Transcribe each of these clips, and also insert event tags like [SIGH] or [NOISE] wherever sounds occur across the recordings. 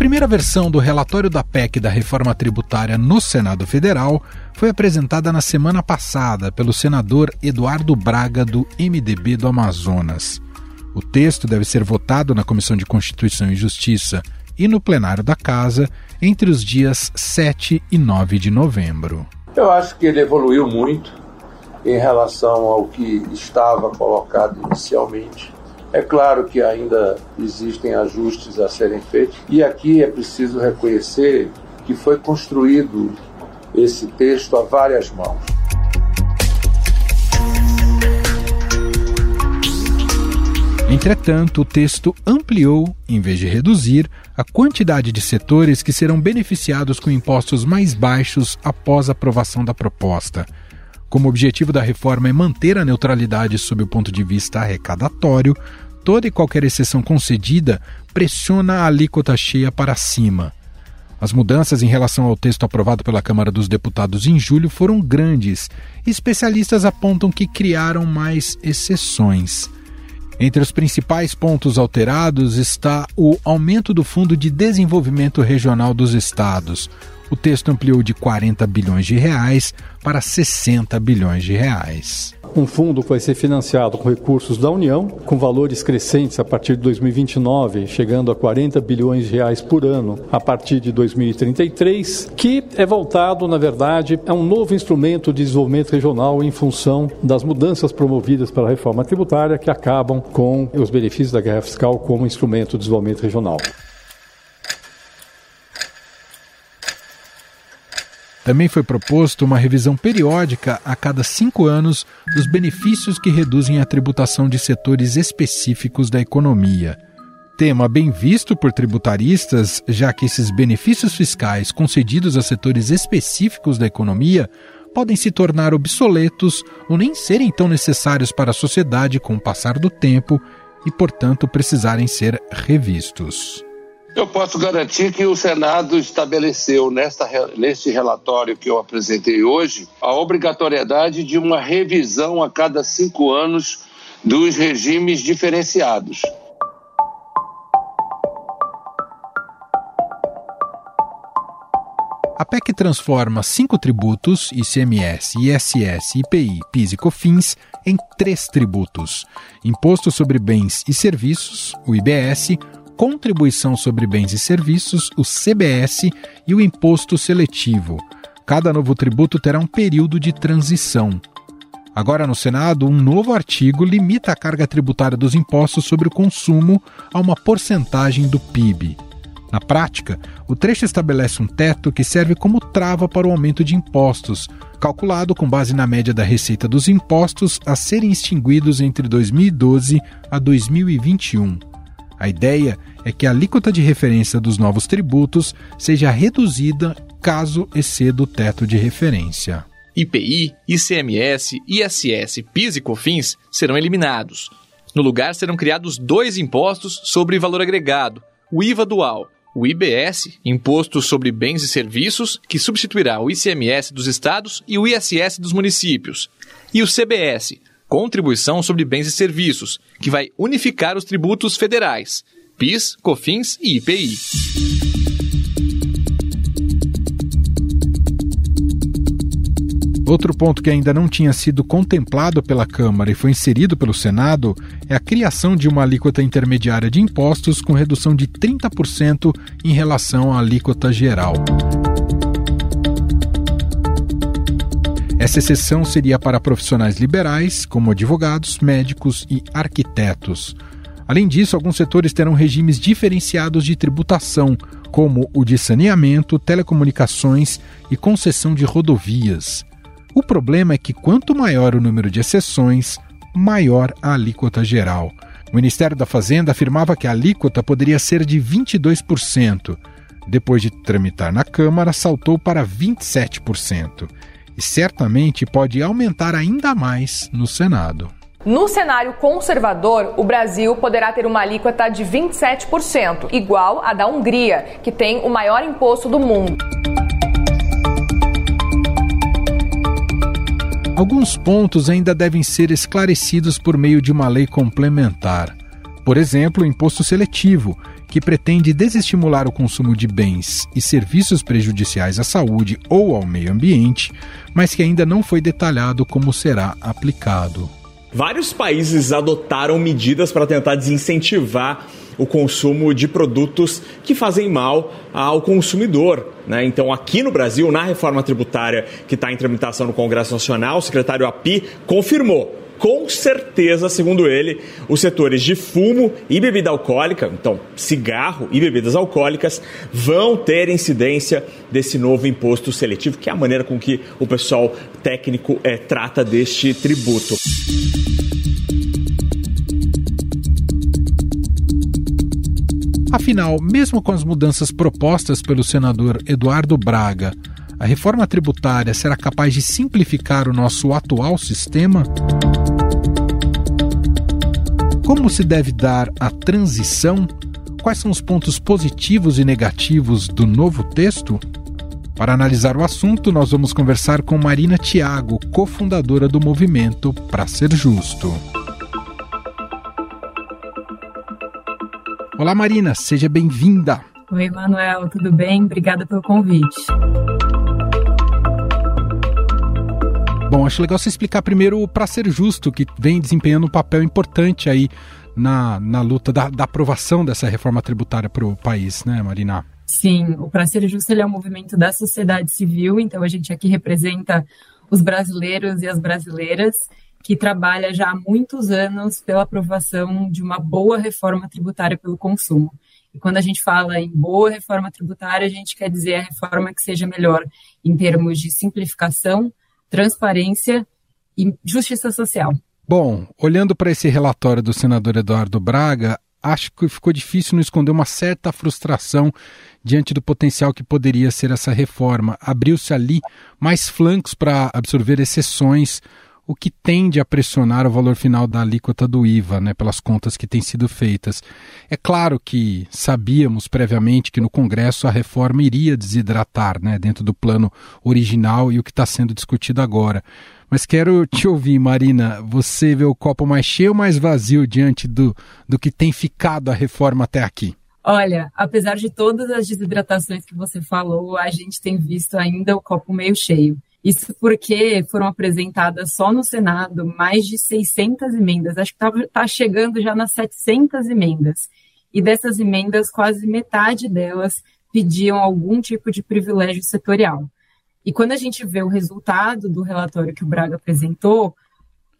primeira versão do relatório da PEC da reforma tributária no Senado Federal foi apresentada na semana passada pelo senador Eduardo Braga, do MDB do Amazonas. O texto deve ser votado na Comissão de Constituição e Justiça e no plenário da Casa entre os dias 7 e 9 de novembro. Eu acho que ele evoluiu muito em relação ao que estava colocado inicialmente. É claro que ainda existem ajustes a serem feitos, e aqui é preciso reconhecer que foi construído esse texto a várias mãos. Entretanto, o texto ampliou, em vez de reduzir, a quantidade de setores que serão beneficiados com impostos mais baixos após a aprovação da proposta. Como objetivo da reforma é manter a neutralidade sob o ponto de vista arrecadatório, toda e qualquer exceção concedida pressiona a alíquota cheia para cima. As mudanças em relação ao texto aprovado pela Câmara dos Deputados em julho foram grandes. Especialistas apontam que criaram mais exceções. Entre os principais pontos alterados está o aumento do Fundo de Desenvolvimento Regional dos Estados, o texto ampliou de 40 bilhões de reais para 60 bilhões de reais. Um fundo vai ser financiado com recursos da União, com valores crescentes a partir de 2029, chegando a 40 bilhões de reais por ano a partir de 2033, que é voltado, na verdade, a um novo instrumento de desenvolvimento regional em função das mudanças promovidas pela reforma tributária que acabam com os benefícios da guerra fiscal como instrumento de desenvolvimento regional. Também foi proposto uma revisão periódica a cada cinco anos dos benefícios que reduzem a tributação de setores específicos da economia. Tema bem visto por tributaristas, já que esses benefícios fiscais concedidos a setores específicos da economia podem se tornar obsoletos ou nem serem tão necessários para a sociedade com o passar do tempo e, portanto, precisarem ser revistos. Eu posso garantir que o Senado estabeleceu nesta, neste relatório que eu apresentei hoje a obrigatoriedade de uma revisão a cada cinco anos dos regimes diferenciados. A PEC transforma cinco tributos, ICMS, ISS, IPI, PIS e COFINS, em três tributos: Imposto sobre Bens e Serviços, o IBS, Contribuição sobre Bens e Serviços, o CBS, e o Imposto Seletivo. Cada novo tributo terá um período de transição. Agora, no Senado, um novo artigo limita a carga tributária dos impostos sobre o consumo a uma porcentagem do PIB. Na prática, o trecho estabelece um teto que serve como trava para o aumento de impostos, calculado com base na média da receita dos impostos a serem extinguidos entre 2012 a 2021. A ideia é que a alíquota de referência dos novos tributos seja reduzida caso exceda o teto de referência. IPI, ICMS, ISS, PIS e COFINS serão eliminados. No lugar serão criados dois impostos sobre valor agregado: o IVA dual, o IBS, Imposto sobre Bens e Serviços, que substituirá o ICMS dos estados e o ISS dos municípios, e o CBS, Contribuição sobre Bens e Serviços, que vai unificar os tributos federais, PIS, COFINS e IPI. Outro ponto que ainda não tinha sido contemplado pela Câmara e foi inserido pelo Senado é a criação de uma alíquota intermediária de impostos com redução de 30% em relação à alíquota geral. Essa exceção seria para profissionais liberais, como advogados, médicos e arquitetos. Além disso, alguns setores terão regimes diferenciados de tributação, como o de saneamento, telecomunicações e concessão de rodovias. O problema é que quanto maior o número de exceções, maior a alíquota geral. O Ministério da Fazenda afirmava que a alíquota poderia ser de 22%. Depois de tramitar na Câmara, saltou para 27% e certamente pode aumentar ainda mais no Senado. No cenário conservador, o Brasil poderá ter uma alíquota de 27%, igual à da Hungria, que tem o maior imposto do mundo. Alguns pontos ainda devem ser esclarecidos por meio de uma lei complementar. Por exemplo, o imposto seletivo, que pretende desestimular o consumo de bens e serviços prejudiciais à saúde ou ao meio ambiente, mas que ainda não foi detalhado como será aplicado. Vários países adotaram medidas para tentar desincentivar o consumo de produtos que fazem mal ao consumidor. Né? Então, aqui no Brasil, na reforma tributária que está em tramitação no Congresso Nacional, o secretário API confirmou com certeza, segundo ele, os setores de fumo e bebida alcoólica, então cigarro e bebidas alcoólicas, vão ter incidência desse novo imposto seletivo, que é a maneira com que o pessoal técnico é, trata deste tributo. Afinal, mesmo com as mudanças propostas pelo senador Eduardo Braga, a reforma tributária será capaz de simplificar o nosso atual sistema? Como se deve dar a transição? Quais são os pontos positivos e negativos do novo texto? Para analisar o assunto, nós vamos conversar com Marina Tiago, cofundadora do movimento Para Ser Justo. Olá, Marina, seja bem-vinda. Oi, Manuel, tudo bem? Obrigada pelo convite. Bom, acho legal você explicar primeiro para ser justo, que vem desempenhando um papel importante aí na, na luta da, da aprovação dessa reforma tributária para o país, né, Marina? Sim, o Para Ser Justo é um movimento da sociedade civil, então a gente aqui representa os brasileiros e as brasileiras que trabalha já há muitos anos pela aprovação de uma boa reforma tributária pelo consumo. E quando a gente fala em boa reforma tributária, a gente quer dizer a reforma que seja melhor em termos de simplificação, transparência e justiça social. Bom, olhando para esse relatório do senador Eduardo Braga, acho que ficou difícil não esconder uma certa frustração diante do potencial que poderia ser essa reforma. Abriu-se ali mais flancos para absorver exceções, o que tende a pressionar o valor final da alíquota do IVA, né, pelas contas que têm sido feitas. É claro que sabíamos previamente que no Congresso a reforma iria desidratar, né, dentro do plano original e o que está sendo discutido agora. Mas quero te ouvir, Marina. Você vê o copo mais cheio ou mais vazio diante do, do que tem ficado a reforma até aqui? Olha, apesar de todas as desidratações que você falou, a gente tem visto ainda o copo meio cheio. Isso porque foram apresentadas só no Senado mais de 600 emendas. Acho que está tá chegando já nas 700 emendas. E dessas emendas, quase metade delas pediam algum tipo de privilégio setorial. E quando a gente vê o resultado do relatório que o Braga apresentou,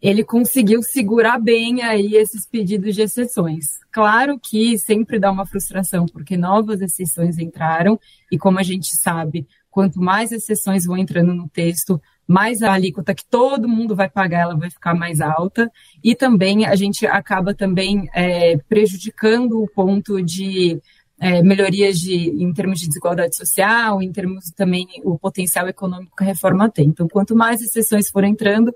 ele conseguiu segurar bem aí esses pedidos de exceções. Claro que sempre dá uma frustração, porque novas exceções entraram, e como a gente sabe, quanto mais exceções vão entrando no texto, mais a alíquota que todo mundo vai pagar, ela vai ficar mais alta. E também a gente acaba também é, prejudicando o ponto de é, melhorias de, em termos de desigualdade social, em termos também o potencial econômico que a reforma tem. Então, quanto mais exceções forem entrando,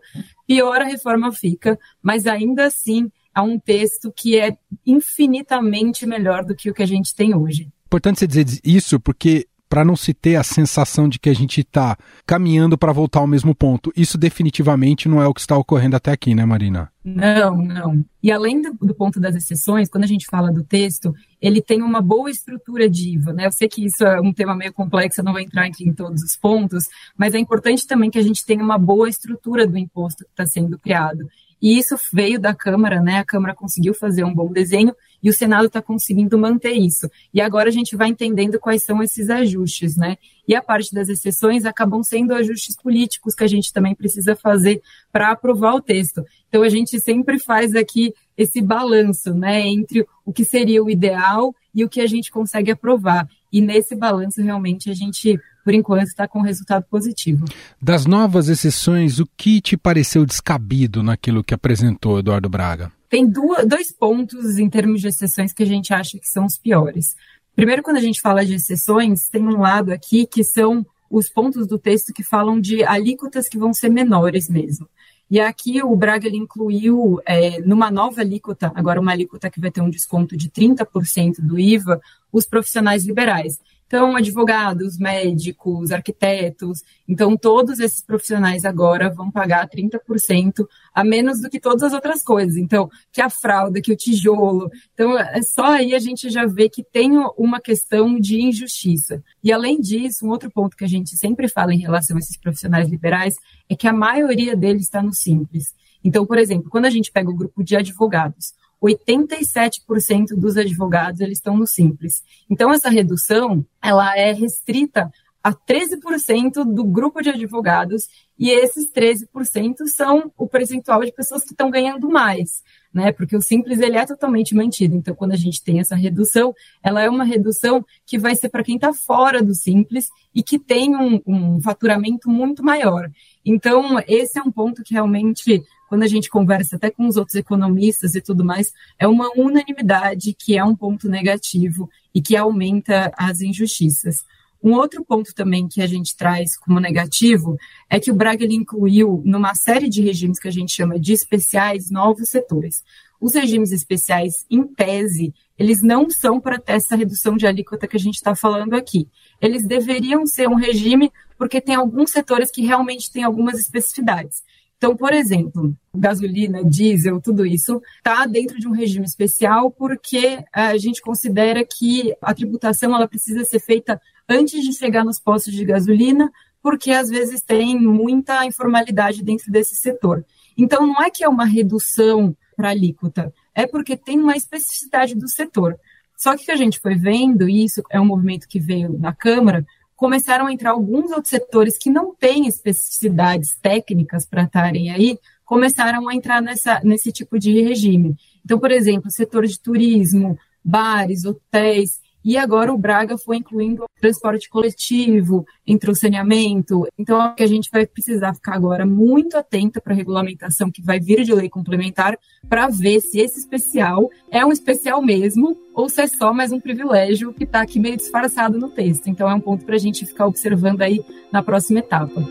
pior a reforma fica, mas ainda assim há um texto que é infinitamente melhor do que o que a gente tem hoje. Importante você dizer isso porque para não se ter a sensação de que a gente está caminhando para voltar ao mesmo ponto. Isso definitivamente não é o que está ocorrendo até aqui, né, Marina? Não, não. E além do, do, ponto das exceções, quando a gente fala do texto, ele tem uma boa estrutura de IVA, né? Eu sei que isso é um tema meio complexo, eu não vou entrar aqui em todos os pontos, mas é importante também que a gente tenha uma boa estrutura do imposto que está sendo criado. E isso veio da Câmara, né? A Câmara conseguiu fazer um bom desenho e o Senado está conseguindo manter isso. E agora a gente vai entendendo quais são esses ajustes, né? E a parte das exceções acabam sendo ajustes políticos que a gente também precisa fazer para aprovar o texto. Então a gente sempre faz aqui esse balanço, né, entre o que seria o ideal e o que a gente consegue aprovar. E nesse balanço realmente a gente por enquanto está com resultado positivo. Das novas exceções, o que te pareceu descabido naquilo que apresentou Eduardo Braga? Tem duas, dois pontos em termos de exceções que a gente acha que são os piores. Primeiro, quando a gente fala de exceções, tem um lado aqui que são os pontos do texto que falam de alíquotas que vão ser menores mesmo. E aqui o Braga ele incluiu é, numa nova alíquota, agora uma alíquota que vai ter um desconto de 30% do IVA, os profissionais liberais. Então, advogados, médicos, arquitetos, então todos esses profissionais agora vão pagar 30% a menos do que todas as outras coisas. Então, que a fralda, que o tijolo. Então, é só aí a gente já vê que tem uma questão de injustiça. E além disso, um outro ponto que a gente sempre fala em relação a esses profissionais liberais é que a maioria deles está no simples. Então, por exemplo, quando a gente pega o grupo de advogados, 87% dos advogados eles estão no simples. Então essa redução, ela é restrita a 13% do grupo de advogados e esses 13% são o percentual de pessoas que estão ganhando mais, né? Porque o simples ele é totalmente mantido. Então, quando a gente tem essa redução, ela é uma redução que vai ser para quem está fora do simples e que tem um, um faturamento muito maior. Então, esse é um ponto que realmente quando a gente conversa até com os outros economistas e tudo mais, é uma unanimidade que é um ponto negativo e que aumenta as injustiças. Um outro ponto também que a gente traz como negativo é que o Braga ele incluiu numa série de regimes que a gente chama de especiais novos setores. Os regimes especiais, em tese, eles não são para ter essa redução de alíquota que a gente está falando aqui. Eles deveriam ser um regime porque tem alguns setores que realmente têm algumas especificidades. Então, por exemplo, gasolina, diesel, tudo isso está dentro de um regime especial porque a gente considera que a tributação ela precisa ser feita antes de chegar nos postos de gasolina, porque às vezes tem muita informalidade dentro desse setor. Então, não é que é uma redução para alíquota, é porque tem uma especificidade do setor. Só que o que a gente foi vendo, e isso é um movimento que veio na Câmara, começaram a entrar alguns outros setores que não têm especificidades técnicas para estarem aí, começaram a entrar nessa, nesse tipo de regime. Então, por exemplo, setor de turismo, bares, hotéis, e agora o Braga foi incluindo transporte coletivo, entrou saneamento. Então, é que a gente vai precisar ficar agora muito atenta para a regulamentação que vai vir de lei complementar para ver se esse especial é um especial mesmo ou se é só mais um privilégio que está aqui meio disfarçado no texto. Então, é um ponto para a gente ficar observando aí na próxima etapa.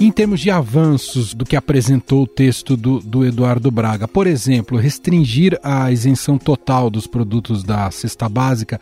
Em termos de avanços do que apresentou o texto do, do Eduardo Braga, por exemplo, restringir a isenção total dos produtos da cesta básica,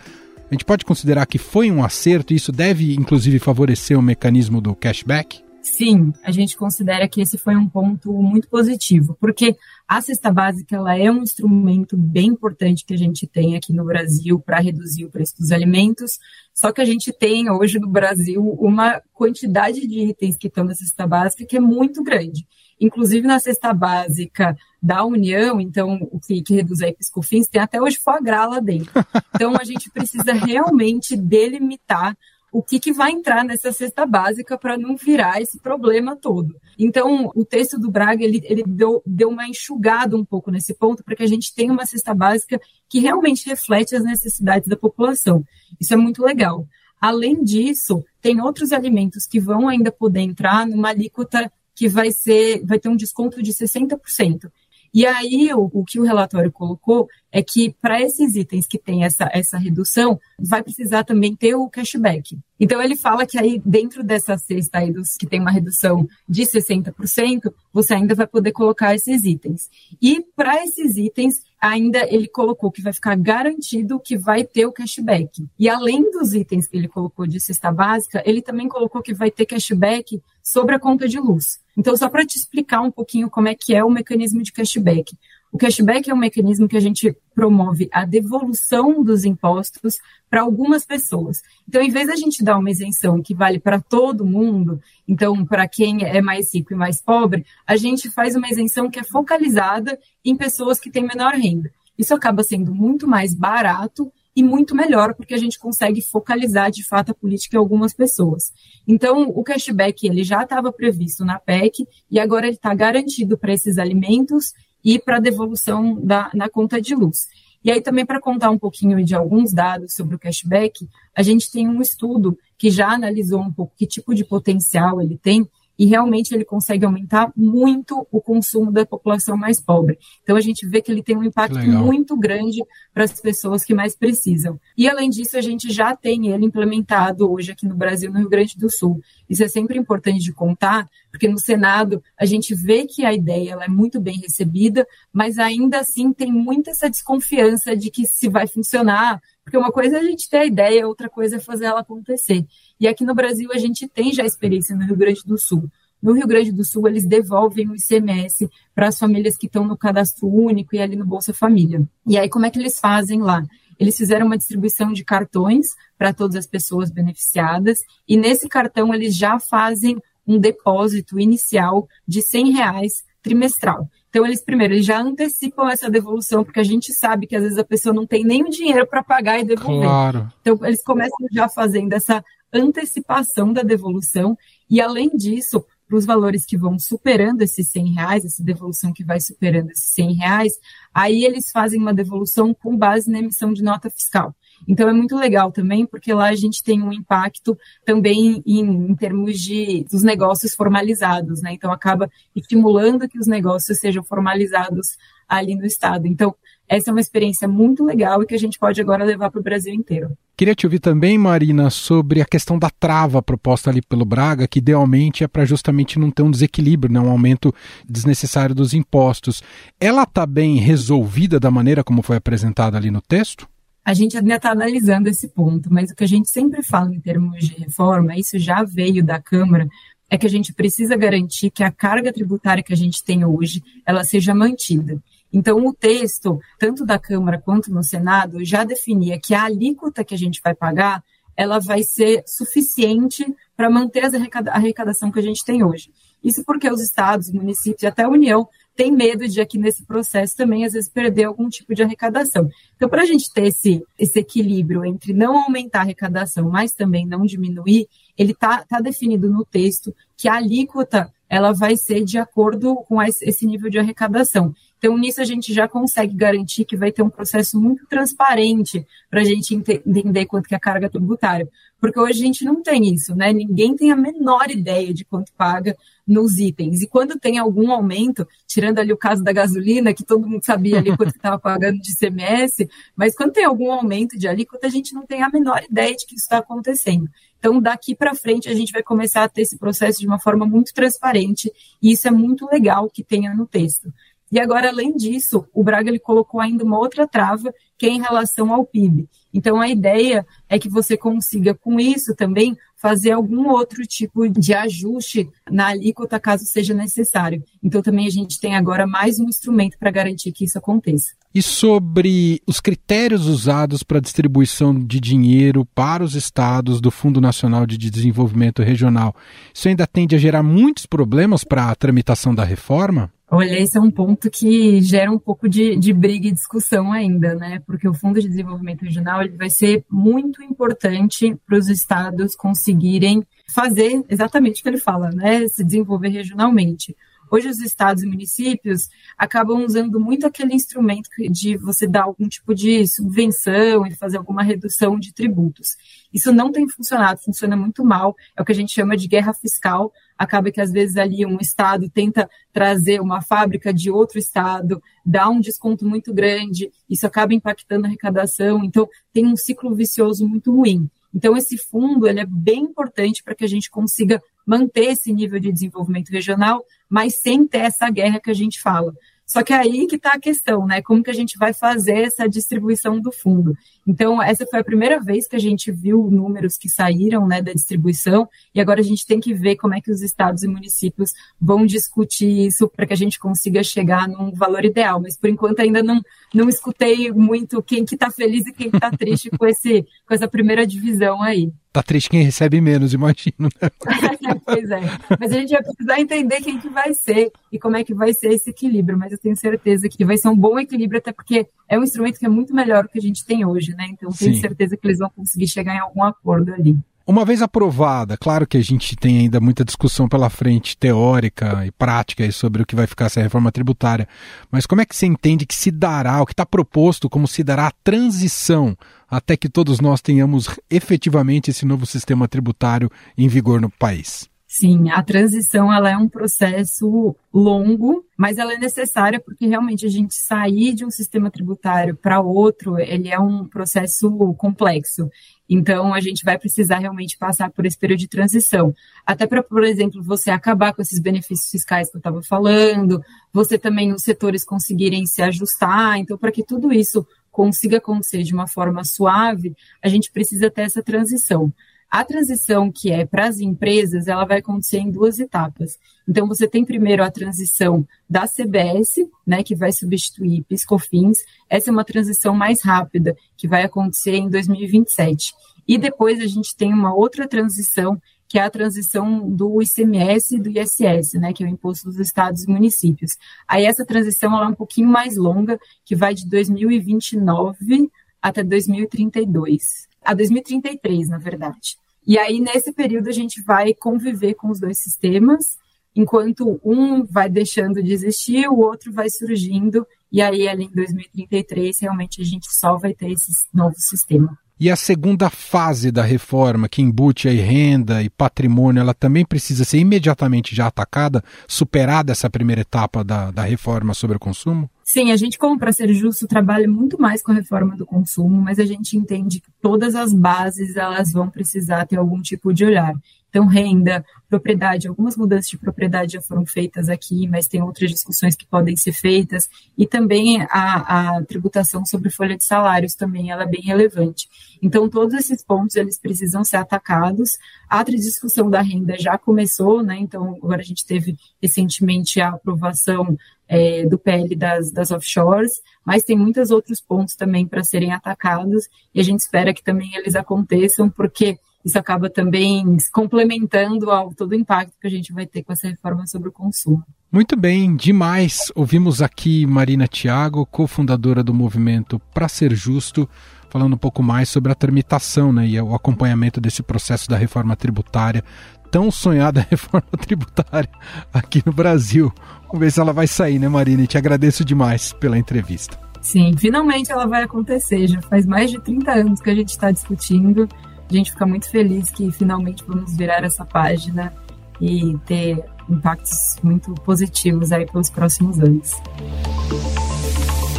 a gente pode considerar que foi um acerto e isso deve, inclusive, favorecer o mecanismo do cashback? Sim, a gente considera que esse foi um ponto muito positivo, porque a cesta básica ela é um instrumento bem importante que a gente tem aqui no Brasil para reduzir o preço dos alimentos. Só que a gente tem hoje no Brasil uma quantidade de itens que estão na cesta básica que é muito grande. Inclusive na cesta básica da União, então o que, que reduz a piscofins, tem até hoje foie gras lá dentro. Então a gente precisa realmente delimitar o que, que vai entrar nessa cesta básica para não virar esse problema todo. Então, o texto do Braga, ele, ele deu, deu uma enxugada um pouco nesse ponto, para que a gente tenha uma cesta básica que realmente reflete as necessidades da população. Isso é muito legal. Além disso, tem outros alimentos que vão ainda poder entrar numa alíquota que vai ser, vai ter um desconto de 60%. E aí, o, o que o relatório colocou é que para esses itens que têm essa, essa redução, vai precisar também ter o cashback. Então, ele fala que aí, dentro dessa cesta aí dos que tem uma redução de 60%, você ainda vai poder colocar esses itens. E para esses itens, ainda ele colocou que vai ficar garantido que vai ter o cashback. E além dos itens que ele colocou de cesta básica, ele também colocou que vai ter cashback sobre a conta de luz. Então, só para te explicar um pouquinho como é que é o mecanismo de cashback. O cashback é um mecanismo que a gente promove a devolução dos impostos para algumas pessoas. Então, em vez da gente dar uma isenção que vale para todo mundo, então, para quem é mais rico e mais pobre, a gente faz uma isenção que é focalizada em pessoas que têm menor renda. Isso acaba sendo muito mais barato e muito melhor, porque a gente consegue focalizar de fato a política em algumas pessoas. Então, o cashback ele já estava previsto na PEC e agora ele está garantido para esses alimentos e para devolução da, na conta de luz. E aí, também, para contar um pouquinho de alguns dados sobre o cashback, a gente tem um estudo que já analisou um pouco que tipo de potencial ele tem, e realmente ele consegue aumentar muito o consumo da população mais pobre. Então a gente vê que ele tem um impacto Legal. muito grande para as pessoas que mais precisam. E além disso, a gente já tem ele implementado hoje aqui no Brasil, no Rio Grande do Sul. Isso é sempre importante de contar, porque no Senado a gente vê que a ideia ela é muito bem recebida, mas ainda assim tem muita essa desconfiança de que se vai funcionar, porque uma coisa é a gente ter a ideia, outra coisa é fazer ela acontecer. E aqui no Brasil a gente tem já experiência no Rio Grande do Sul. No Rio Grande do Sul, eles devolvem o ICMS para as famílias que estão no cadastro único e ali no Bolsa Família. E aí, como é que eles fazem lá? Eles fizeram uma distribuição de cartões para todas as pessoas beneficiadas, e nesse cartão eles já fazem um depósito inicial de 100 reais trimestral. Então, eles primeiro eles já antecipam essa devolução, porque a gente sabe que às vezes a pessoa não tem nem o dinheiro para pagar e devolver. Claro. Então, eles começam já fazendo essa antecipação da devolução, e além disso, para os valores que vão superando esses 100 reais, essa devolução que vai superando esses 100 reais, aí eles fazem uma devolução com base na emissão de nota fiscal. Então é muito legal também, porque lá a gente tem um impacto também em, em termos de dos negócios formalizados, né? Então acaba estimulando que os negócios sejam formalizados ali no estado. Então essa é uma experiência muito legal e que a gente pode agora levar para o Brasil inteiro. Queria te ouvir também, Marina, sobre a questão da trava proposta ali pelo Braga, que idealmente é para justamente não ter um desequilíbrio, né, um aumento desnecessário dos impostos. Ela está bem resolvida da maneira como foi apresentada ali no texto? A gente ainda está analisando esse ponto, mas o que a gente sempre fala em termos de reforma, isso já veio da Câmara, é que a gente precisa garantir que a carga tributária que a gente tem hoje, ela seja mantida. Então, o texto, tanto da Câmara quanto no Senado, já definia que a alíquota que a gente vai pagar, ela vai ser suficiente para manter a arrecadação que a gente tem hoje. Isso porque os estados, municípios e até a União tem medo de aqui nesse processo também, às vezes, perder algum tipo de arrecadação. Então, para a gente ter esse, esse equilíbrio entre não aumentar a arrecadação, mas também não diminuir, ele está tá definido no texto que a alíquota ela vai ser de acordo com esse nível de arrecadação. Então, nisso a gente já consegue garantir que vai ter um processo muito transparente para a gente entender quanto que é a carga tributária. Porque hoje a gente não tem isso, né? Ninguém tem a menor ideia de quanto paga nos itens. E quando tem algum aumento, tirando ali o caso da gasolina, que todo mundo sabia ali quanto estava pagando de CMS, mas quando tem algum aumento de alíquota, a gente não tem a menor ideia de que isso está acontecendo. Então, daqui para frente, a gente vai começar a ter esse processo de uma forma muito transparente, e isso é muito legal que tenha no texto. E agora, além disso, o Braga ele colocou ainda uma outra trava, que é em relação ao PIB. Então, a ideia é que você consiga, com isso também, fazer algum outro tipo de ajuste na alíquota, caso seja necessário. Então, também a gente tem agora mais um instrumento para garantir que isso aconteça. E sobre os critérios usados para distribuição de dinheiro para os estados do Fundo Nacional de Desenvolvimento Regional, isso ainda tende a gerar muitos problemas para a tramitação da reforma? Olha, esse é um ponto que gera um pouco de, de, briga e discussão ainda, né? Porque o Fundo de Desenvolvimento Regional ele vai ser muito importante para os estados conseguirem fazer exatamente o que ele fala, né? Se desenvolver regionalmente. Hoje os estados e municípios acabam usando muito aquele instrumento de você dar algum tipo de subvenção e fazer alguma redução de tributos. Isso não tem funcionado, funciona muito mal, é o que a gente chama de guerra fiscal. Acaba que às vezes ali um estado tenta trazer uma fábrica de outro estado, dá um desconto muito grande, isso acaba impactando a arrecadação, então tem um ciclo vicioso muito ruim. Então, esse fundo ele é bem importante para que a gente consiga manter esse nível de desenvolvimento regional, mas sem ter essa guerra que a gente fala. Só que é aí que está a questão, né? Como que a gente vai fazer essa distribuição do fundo? Então, essa foi a primeira vez que a gente viu números que saíram né, da distribuição, e agora a gente tem que ver como é que os estados e municípios vão discutir isso para que a gente consiga chegar num valor ideal. Mas por enquanto ainda não, não escutei muito quem que está feliz e quem está triste com, esse, com essa primeira divisão aí. Tá triste quem recebe menos, imagino. Né? [LAUGHS] pois é. Mas a gente vai precisar entender quem que vai ser e como é que vai ser esse equilíbrio. Mas eu tenho certeza que vai ser um bom equilíbrio, até porque é um instrumento que é muito melhor do que a gente tem hoje, né? Então tenho Sim. certeza que eles vão conseguir chegar em algum acordo ali. Uma vez aprovada, claro que a gente tem ainda muita discussão pela frente, teórica e prática sobre o que vai ficar essa reforma tributária, mas como é que você entende que se dará, o que está proposto, como se dará a transição até que todos nós tenhamos efetivamente esse novo sistema tributário em vigor no país? Sim, a transição ela é um processo longo, mas ela é necessária porque realmente a gente sair de um sistema tributário para outro, ele é um processo complexo. Então, a gente vai precisar realmente passar por esse período de transição. Até para, por exemplo, você acabar com esses benefícios fiscais que eu estava falando, você também, os setores conseguirem se ajustar. Então, para que tudo isso consiga acontecer de uma forma suave, a gente precisa ter essa transição. A transição que é para as empresas, ela vai acontecer em duas etapas. Então, você tem primeiro a transição da CBS, né, que vai substituir Piscofins. Essa é uma transição mais rápida, que vai acontecer em 2027. E depois a gente tem uma outra transição, que é a transição do ICMS e do ISS, né, que é o Imposto dos Estados e Municípios. Aí essa transição ela é um pouquinho mais longa, que vai de 2029 até 2032 a 2033, na verdade. E aí, nesse período, a gente vai conviver com os dois sistemas, enquanto um vai deixando de existir, o outro vai surgindo, e aí, ali em 2033, realmente a gente só vai ter esse novo sistema. E a segunda fase da reforma, que embute aí renda e patrimônio, ela também precisa ser imediatamente já atacada, superada essa primeira etapa da, da reforma sobre o consumo? Sim, a gente, como para ser justo, trabalha muito mais com a reforma do consumo, mas a gente entende que todas as bases elas vão precisar ter algum tipo de olhar. Então, renda, propriedade, algumas mudanças de propriedade já foram feitas aqui, mas tem outras discussões que podem ser feitas, e também a, a tributação sobre folha de salários também ela é bem relevante. Então, todos esses pontos eles precisam ser atacados. A discussão da renda já começou, né? Então, agora a gente teve recentemente a aprovação é, do PL das, das offshores, mas tem muitos outros pontos também para serem atacados, e a gente espera que também eles aconteçam, porque isso acaba também complementando ao todo o impacto que a gente vai ter com essa reforma sobre o consumo. Muito bem, demais. Ouvimos aqui Marina Tiago, cofundadora do movimento Para Ser Justo, falando um pouco mais sobre a tramitação né, e o acompanhamento desse processo da reforma tributária, tão sonhada [LAUGHS] reforma tributária aqui no Brasil. Vamos ver se ela vai sair, né, Marina? E te agradeço demais pela entrevista. Sim, finalmente ela vai acontecer. Já faz mais de 30 anos que a gente está discutindo a gente fica muito feliz que finalmente vamos virar essa página e ter impactos muito positivos aí pelos próximos anos.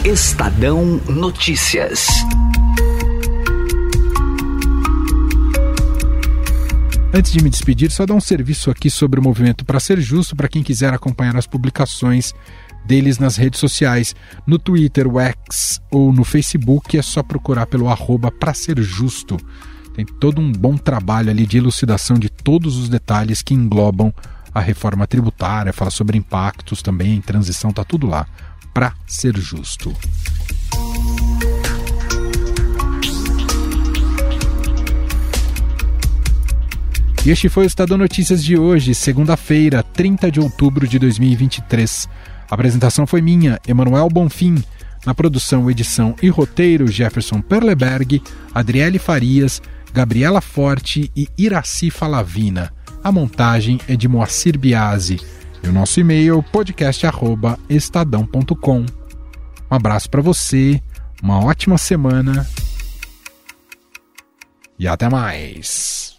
Estadão Notícias. Antes de me despedir, só dar um serviço aqui sobre o movimento para ser justo para quem quiser acompanhar as publicações deles nas redes sociais, no Twitter, o X ou no Facebook, é só procurar pelo arroba para ser justo. Tem todo um bom trabalho ali de elucidação de todos os detalhes que englobam a reforma tributária, fala sobre impactos também, transição, tá tudo lá, para ser justo. E este foi o Estadão Notícias de hoje, segunda-feira, 30 de outubro de 2023. A apresentação foi minha, Emanuel Bonfim. Na produção, edição e roteiro, Jefferson Perleberg, Adriele Farias Gabriela Forte e Iraci Falavina. A montagem é de Moacir Biasi. E o nosso e-mail podcast@estadão.com. Um abraço para você, uma ótima semana e até mais.